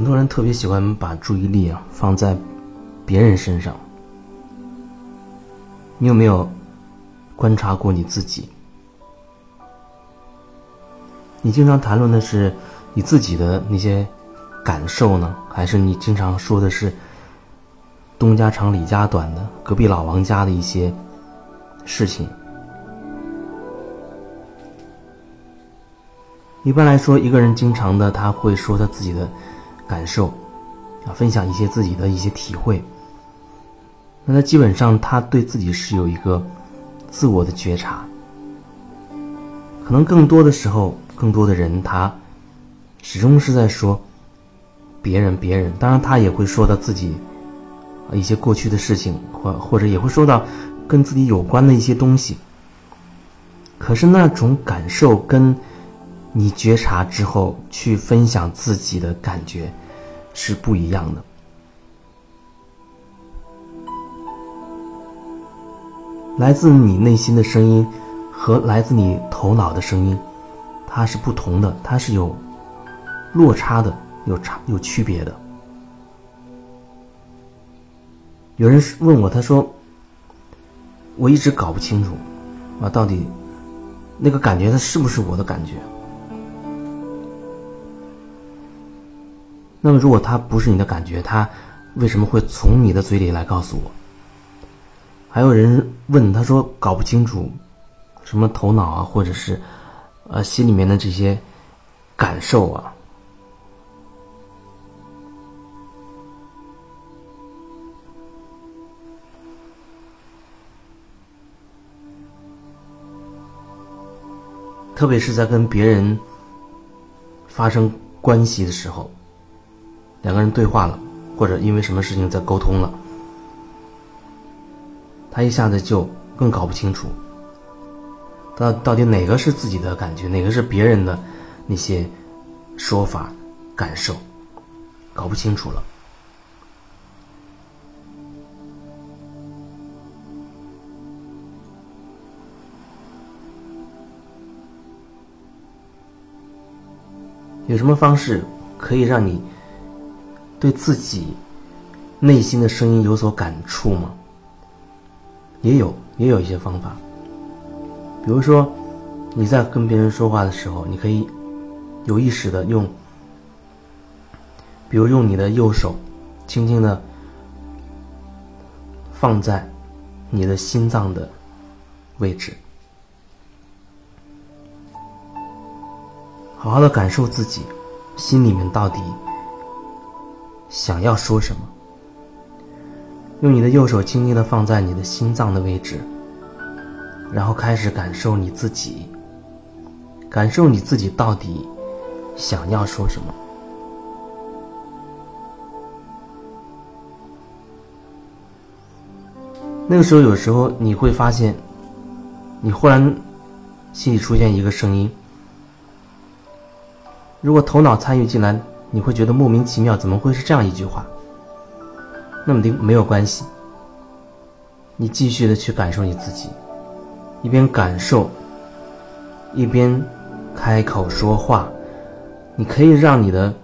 很多人特别喜欢把注意力啊放在别人身上。你有没有观察过你自己？你经常谈论的是你自己的那些感受呢，还是你经常说的是东家长李家短的隔壁老王家的一些事情？一般来说，一个人经常的他会说他自己的感受，啊，分享一些自己的一些体会。那他基本上他对自己是有一个自我的觉察。可能更多的时候，更多的人他始终是在说别人，别人。当然，他也会说到自己一些过去的事情，或或者也会说到跟自己有关的一些东西。可是那种感受跟。你觉察之后去分享自己的感觉，是不一样的。来自你内心的声音和来自你头脑的声音，它是不同的，它是有落差的，有差有区别的。有人问我，他说：“我一直搞不清楚，啊，到底那个感觉，它是不是我的感觉？”那么，如果它不是你的感觉，它为什么会从你的嘴里来告诉我？还有人问他说：“搞不清楚，什么头脑啊，或者是呃心里面的这些感受啊？”特别是在跟别人发生关系的时候。两个人对话了，或者因为什么事情在沟通了，他一下子就更搞不清楚，到到底哪个是自己的感觉，哪个是别人的那些说法、感受，搞不清楚了。有什么方式可以让你？对自己内心的声音有所感触吗？也有，也有一些方法。比如说，你在跟别人说话的时候，你可以有意识的用，比如用你的右手，轻轻的放在你的心脏的位置，好好的感受自己心里面到底。想要说什么？用你的右手轻轻的放在你的心脏的位置，然后开始感受你自己，感受你自己到底想要说什么。那个时候，有时候你会发现，你忽然心里出现一个声音，如果头脑参与进来。你会觉得莫名其妙，怎么会是这样一句话？那么的，没有关系。你继续的去感受你自己，一边感受，一边开口说话。你可以让你的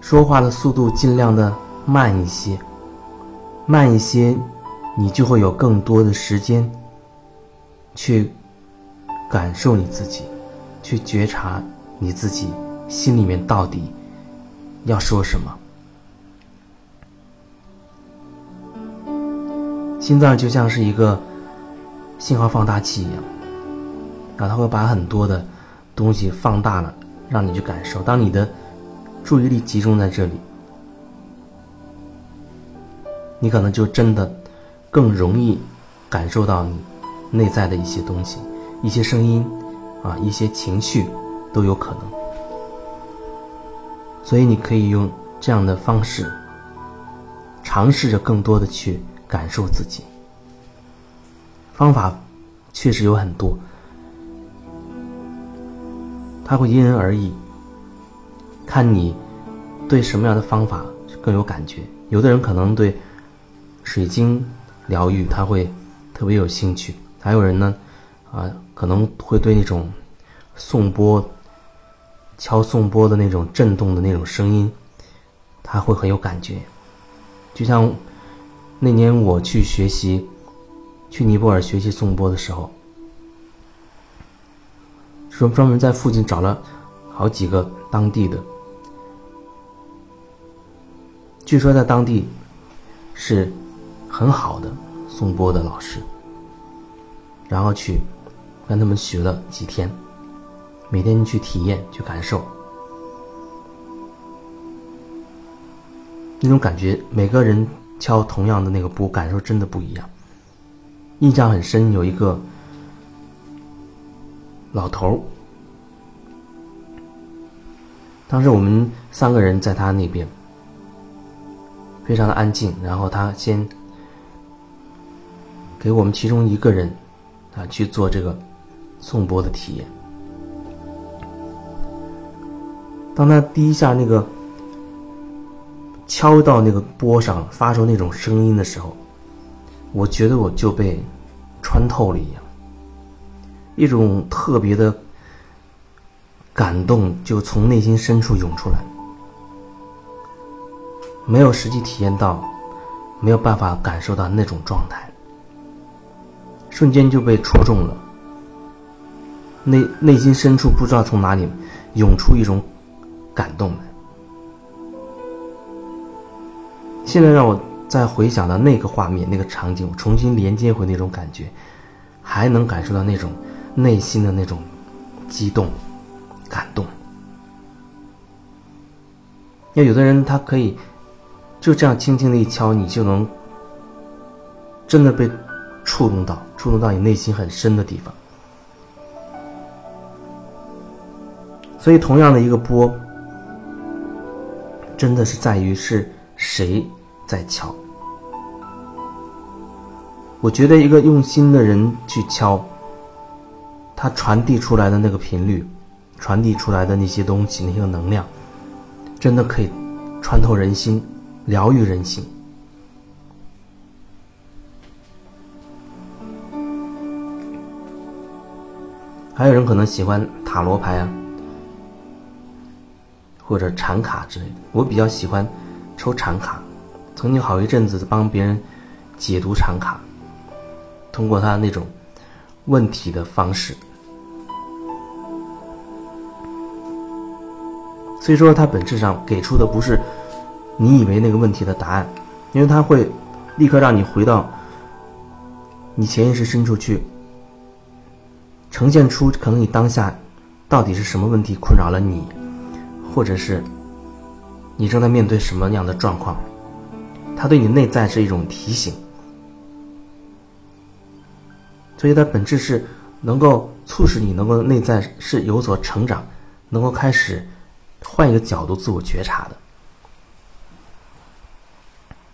说话的速度尽量的慢一些，慢一些，你就会有更多的时间去感受你自己，去觉察你自己心里面到底。要说什么？心脏就像是一个信号放大器一样，然后它会把很多的东西放大了，让你去感受。当你的注意力集中在这里，你可能就真的更容易感受到你内在的一些东西、一些声音啊、一些情绪都有可能。所以你可以用这样的方式，尝试着更多的去感受自己。方法确实有很多，它会因人而异，看你对什么样的方法更有感觉。有的人可能对水晶疗愈他会特别有兴趣，还有人呢，啊，可能会对那种颂钵。敲颂钵的那种震动的那种声音，他会很有感觉。就像那年我去学习，去尼泊尔学习颂钵的时候，说专门在附近找了好几个当地的，据说在当地是很好的颂钵的老师，然后去跟他们学了几天。每天去体验、去感受，那种感觉，每个人敲同样的那个钵，感受真的不一样。印象很深，有一个老头儿，当时我们三个人在他那边，非常的安静，然后他先给我们其中一个人啊去做这个颂钵的体验。当他第一下那个敲到那个波上，发出那种声音的时候，我觉得我就被穿透了一样，一种特别的感动就从内心深处涌出来。没有实际体验到，没有办法感受到那种状态，瞬间就被戳中了。内内心深处不知道从哪里涌出一种。感动的。现在让我再回想到那个画面、那个场景，我重新连接回那种感觉，还能感受到那种内心的那种激动、感动。要有的人他可以就这样轻轻的一敲，你就能真的被触动到，触动到你内心很深的地方。所以，同样的一个波。真的是在于是谁在敲。我觉得一个用心的人去敲，他传递出来的那个频率，传递出来的那些东西，那些能量，真的可以穿透人心，疗愈人心。还有人可能喜欢塔罗牌啊。或者禅卡之类的，我比较喜欢抽禅卡。曾经好一阵子帮别人解读禅卡，通过他那种问题的方式。所以说，它本质上给出的不是你以为那个问题的答案，因为它会立刻让你回到你潜意识深处去，呈现出可能你当下到底是什么问题困扰了你。或者是你正在面对什么样的状况，它对你内在是一种提醒，所以它本质是能够促使你能够内在是有所成长，能够开始换一个角度自我觉察的。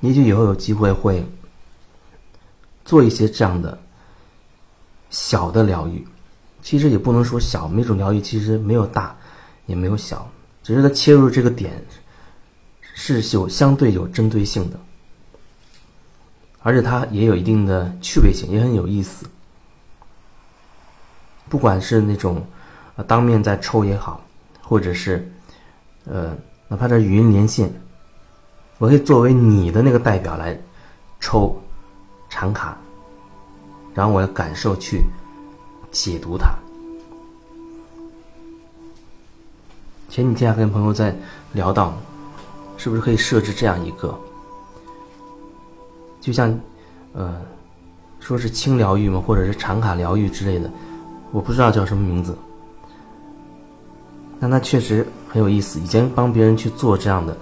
也许以后有机会会做一些这样的小的疗愈，其实也不能说小，每种疗愈其实没有大，也没有小。只是它切入这个点是有相对有针对性的，而且它也有一定的趣味性，也很有意思。不管是那种呃当面在抽也好，或者是呃哪怕这语音连线，我可以作为你的那个代表来抽产卡，然后我的感受去解读它。前几天还跟朋友在聊到，是不是可以设置这样一个，就像，呃，说是轻疗愈嘛，或者是长卡疗愈之类的，我不知道叫什么名字。但它确实很有意思。以前帮别人去做这样的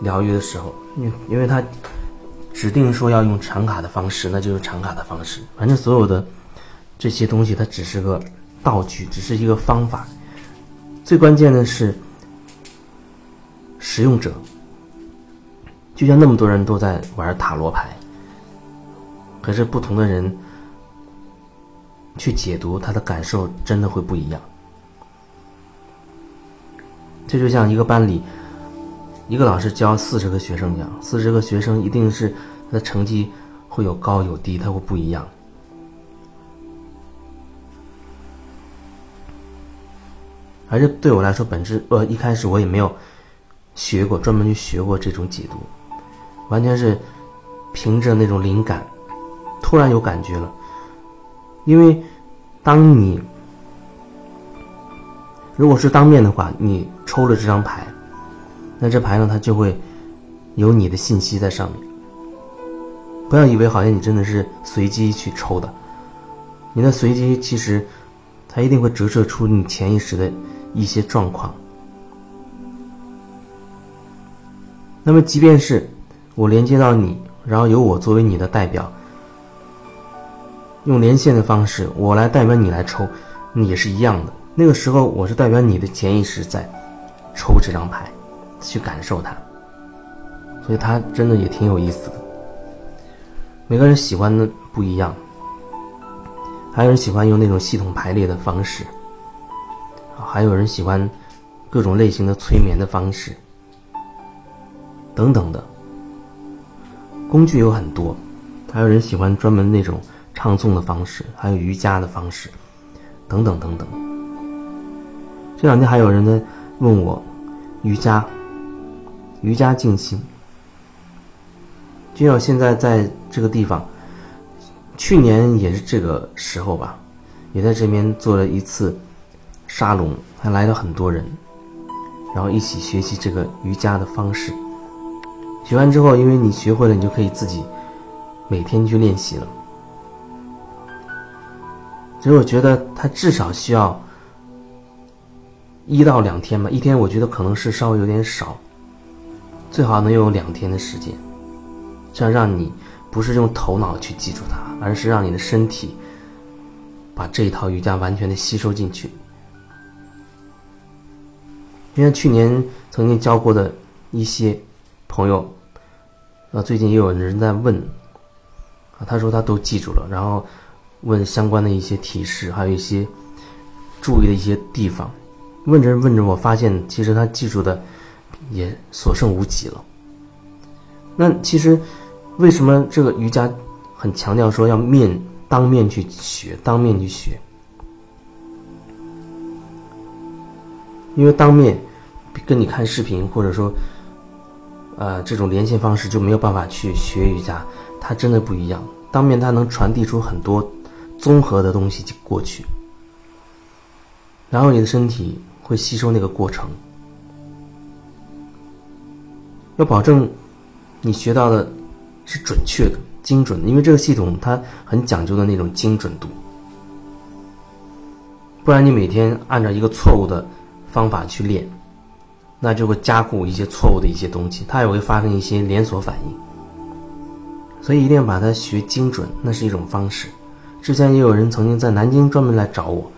疗愈的时候，因因为他指定说要用长卡的方式，那就是长卡的方式。反正所有的这些东西，它只是个道具，只是一个方法。最关键的是，使用者，就像那么多人都在玩塔罗牌，可是不同的人去解读，他的感受真的会不一样。这就像一个班里，一个老师教四十个学生一样，四十个学生一定是他的成绩会有高有低，他会不一样。而且对我来说，本质呃一开始我也没有学过，专门去学过这种解读，完全是凭着那种灵感，突然有感觉了。因为当你如果是当面的话，你抽了这张牌，那这牌呢，它就会有你的信息在上面。不要以为好像你真的是随机去抽的，你的随机其实它一定会折射出你潜意识的一些状况。那么，即便是我连接到你，然后由我作为你的代表。用连线的方式，我来代表你来抽，也是一样的。那个时候，我是代表你的潜意识在抽这张牌，去感受它。所以它真的也挺有意思的。每个人喜欢的不一样，还有人喜欢用那种系统排列的方式，还有人喜欢各种类型的催眠的方式，等等的。工具有很多，还有人喜欢专门那种。唱诵的方式，还有瑜伽的方式，等等等等。这两天还有人在问我，瑜伽，瑜伽静心。就像现在在这个地方，去年也是这个时候吧，也在这边做了一次沙龙，还来了很多人，然后一起学习这个瑜伽的方式。学完之后，因为你学会了，你就可以自己每天去练习了。所以我觉得他至少需要一到两天吧，一天我觉得可能是稍微有点少，最好能有两天的时间，这样让你不是用头脑去记住它，而是让你的身体把这一套瑜伽完全的吸收进去。因为去年曾经教过的一些朋友，啊，最近也有人在问，啊，他说他都记住了，然后。问相关的一些提示，还有一些注意的一些地方。问着问着，我发现其实他记住的也所剩无几了。那其实为什么这个瑜伽很强调说要面当面去学，当面去学？因为当面跟你看视频或者说呃这种连线方式就没有办法去学瑜伽，它真的不一样。当面它能传递出很多。综合的东西就过去，然后你的身体会吸收那个过程。要保证你学到的是准确的、精准的，因为这个系统它很讲究的那种精准度。不然你每天按照一个错误的方法去练，那就会加固一些错误的一些东西，它也会发生一些连锁反应。所以一定要把它学精准，那是一种方式。之前也有人曾经在南京专门来找我，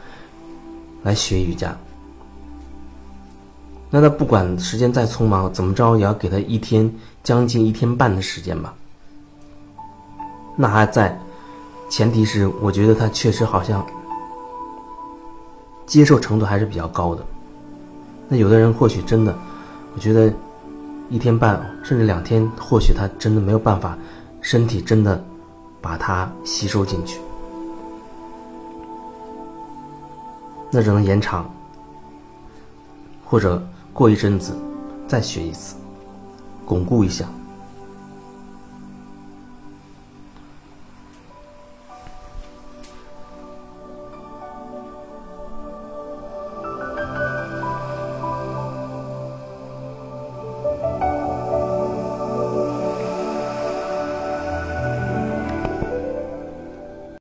来学瑜伽。那他不管时间再匆忙，怎么着也要给他一天将近一天半的时间吧。那还在，前提是我觉得他确实好像接受程度还是比较高的。那有的人或许真的，我觉得一天半甚至两天，或许他真的没有办法，身体真的把它吸收进去。那只能延长，或者过一阵子再学一次，巩固一下。